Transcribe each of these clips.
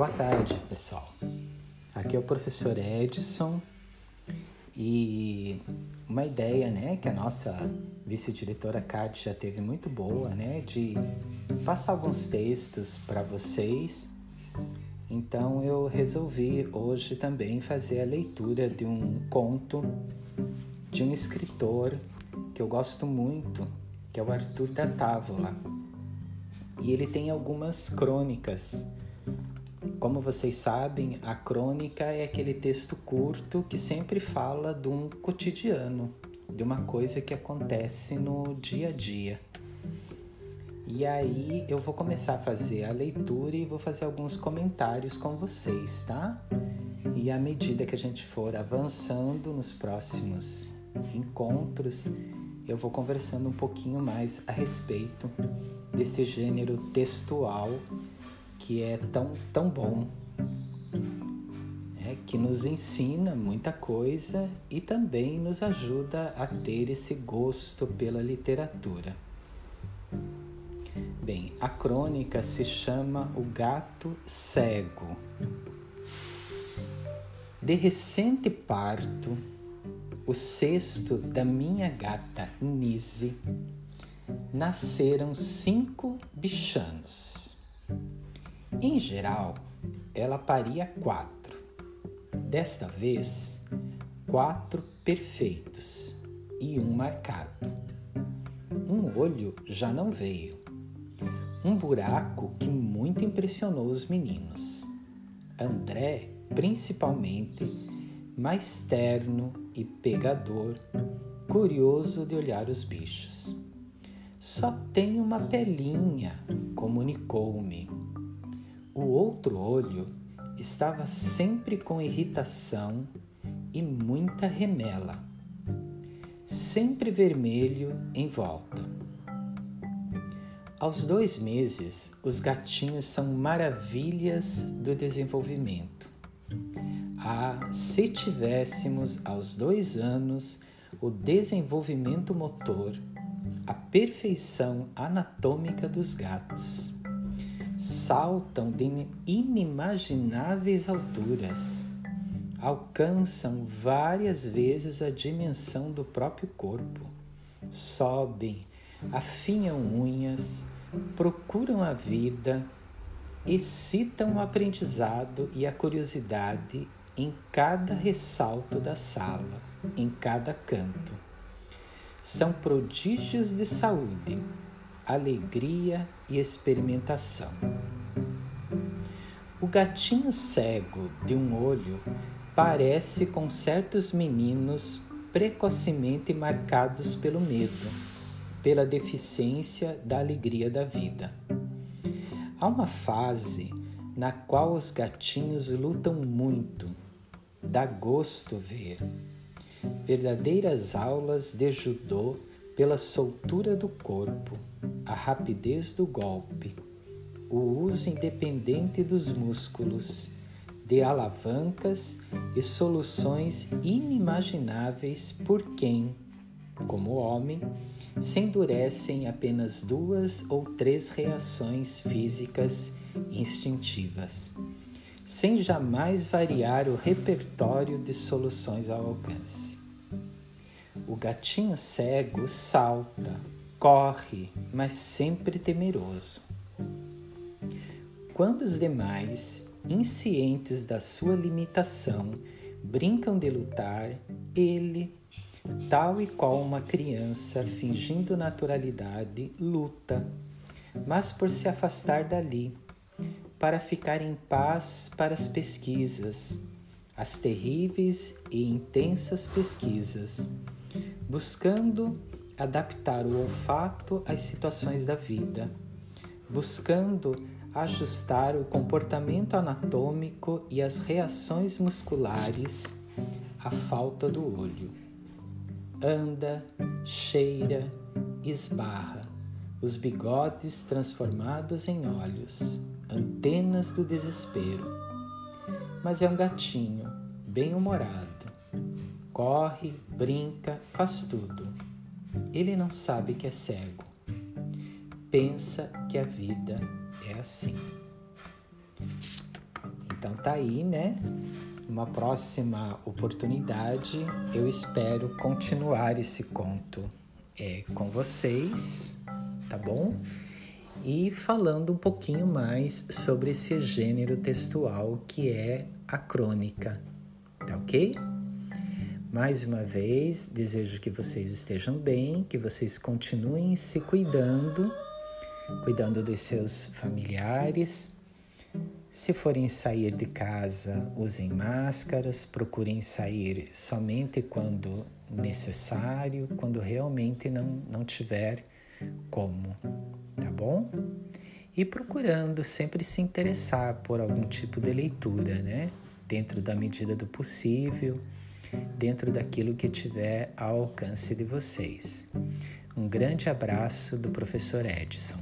Boa tarde, pessoal. Aqui é o professor Edson e uma ideia, né, que a nossa vice-diretora Kátia já teve muito boa, né, de passar alguns textos para vocês. Então eu resolvi hoje também fazer a leitura de um conto de um escritor que eu gosto muito, que é o Arthur da Távola. E ele tem algumas crônicas como vocês sabem, a crônica é aquele texto curto que sempre fala de um cotidiano, de uma coisa que acontece no dia a dia. E aí eu vou começar a fazer a leitura e vou fazer alguns comentários com vocês, tá? E à medida que a gente for avançando nos próximos encontros, eu vou conversando um pouquinho mais a respeito desse gênero textual que é tão, tão bom, é, que nos ensina muita coisa e também nos ajuda a ter esse gosto pela literatura. Bem, a crônica se chama O Gato Cego. De recente parto, o cesto da minha gata Nise, nasceram cinco bichanos. Em geral, ela paria quatro. Desta vez, quatro perfeitos e um marcado. Um olho já não veio. Um buraco que muito impressionou os meninos. André, principalmente, mais terno e pegador, curioso de olhar os bichos. Só tem uma pelinha, comunicou-me o outro olho estava sempre com irritação e muita remela, sempre vermelho em volta. Aos dois meses, os gatinhos são maravilhas do desenvolvimento. Ah, se tivéssemos aos dois anos o desenvolvimento motor, a perfeição anatômica dos gatos saltam de inimagináveis alturas, alcançam várias vezes a dimensão do próprio corpo, sobem, afinham unhas, procuram a vida, excitam o aprendizado e a curiosidade em cada ressalto da sala, em cada canto. São prodígios de saúde alegria e experimentação. O gatinho cego de um olho parece com certos meninos precocemente marcados pelo medo, pela deficiência da alegria da vida. Há uma fase na qual os gatinhos lutam muito, dá gosto ver. Verdadeiras aulas de judô pela soltura do corpo, a rapidez do golpe, o uso independente dos músculos, de alavancas e soluções inimagináveis por quem, como homem, se endurecem apenas duas ou três reações físicas instintivas, sem jamais variar o repertório de soluções ao alcance. O gatinho cego salta, corre, mas sempre temeroso. Quando os demais, inscientes da sua limitação, brincam de lutar, ele, tal e qual uma criança fingindo naturalidade, luta, mas por se afastar dali, para ficar em paz para as pesquisas, as terríveis e intensas pesquisas buscando adaptar o olfato às situações da vida, buscando ajustar o comportamento anatômico e as reações musculares à falta do olho. Anda, cheira, esbarra, os bigodes transformados em olhos, antenas do desespero. Mas é um gatinho, bem-humorado corre, brinca, faz tudo. Ele não sabe que é cego. Pensa que a vida é assim. Então tá aí, né? Uma próxima oportunidade, eu espero continuar esse conto é, com vocês, tá bom? E falando um pouquinho mais sobre esse gênero textual que é a crônica, tá ok? Mais uma vez, desejo que vocês estejam bem, que vocês continuem se cuidando, cuidando dos seus familiares. Se forem sair de casa, usem máscaras, procurem sair somente quando necessário, quando realmente não, não tiver como, tá bom? E procurando sempre se interessar por algum tipo de leitura, né? Dentro da medida do possível, dentro daquilo que tiver ao alcance de vocês. Um grande abraço do professor Edson.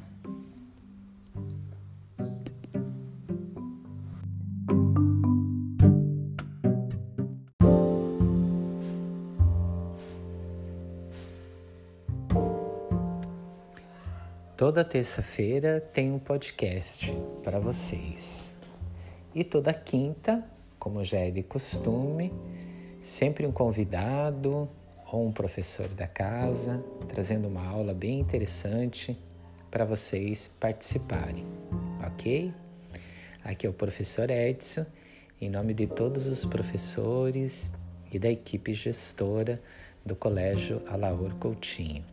Toda terça-feira tem um podcast para vocês. E toda quinta, como já é de costume, sempre um convidado ou um professor da casa trazendo uma aula bem interessante para vocês participarem, ok? Aqui é o professor Edson, em nome de todos os professores e da equipe gestora do Colégio Alaor Coutinho.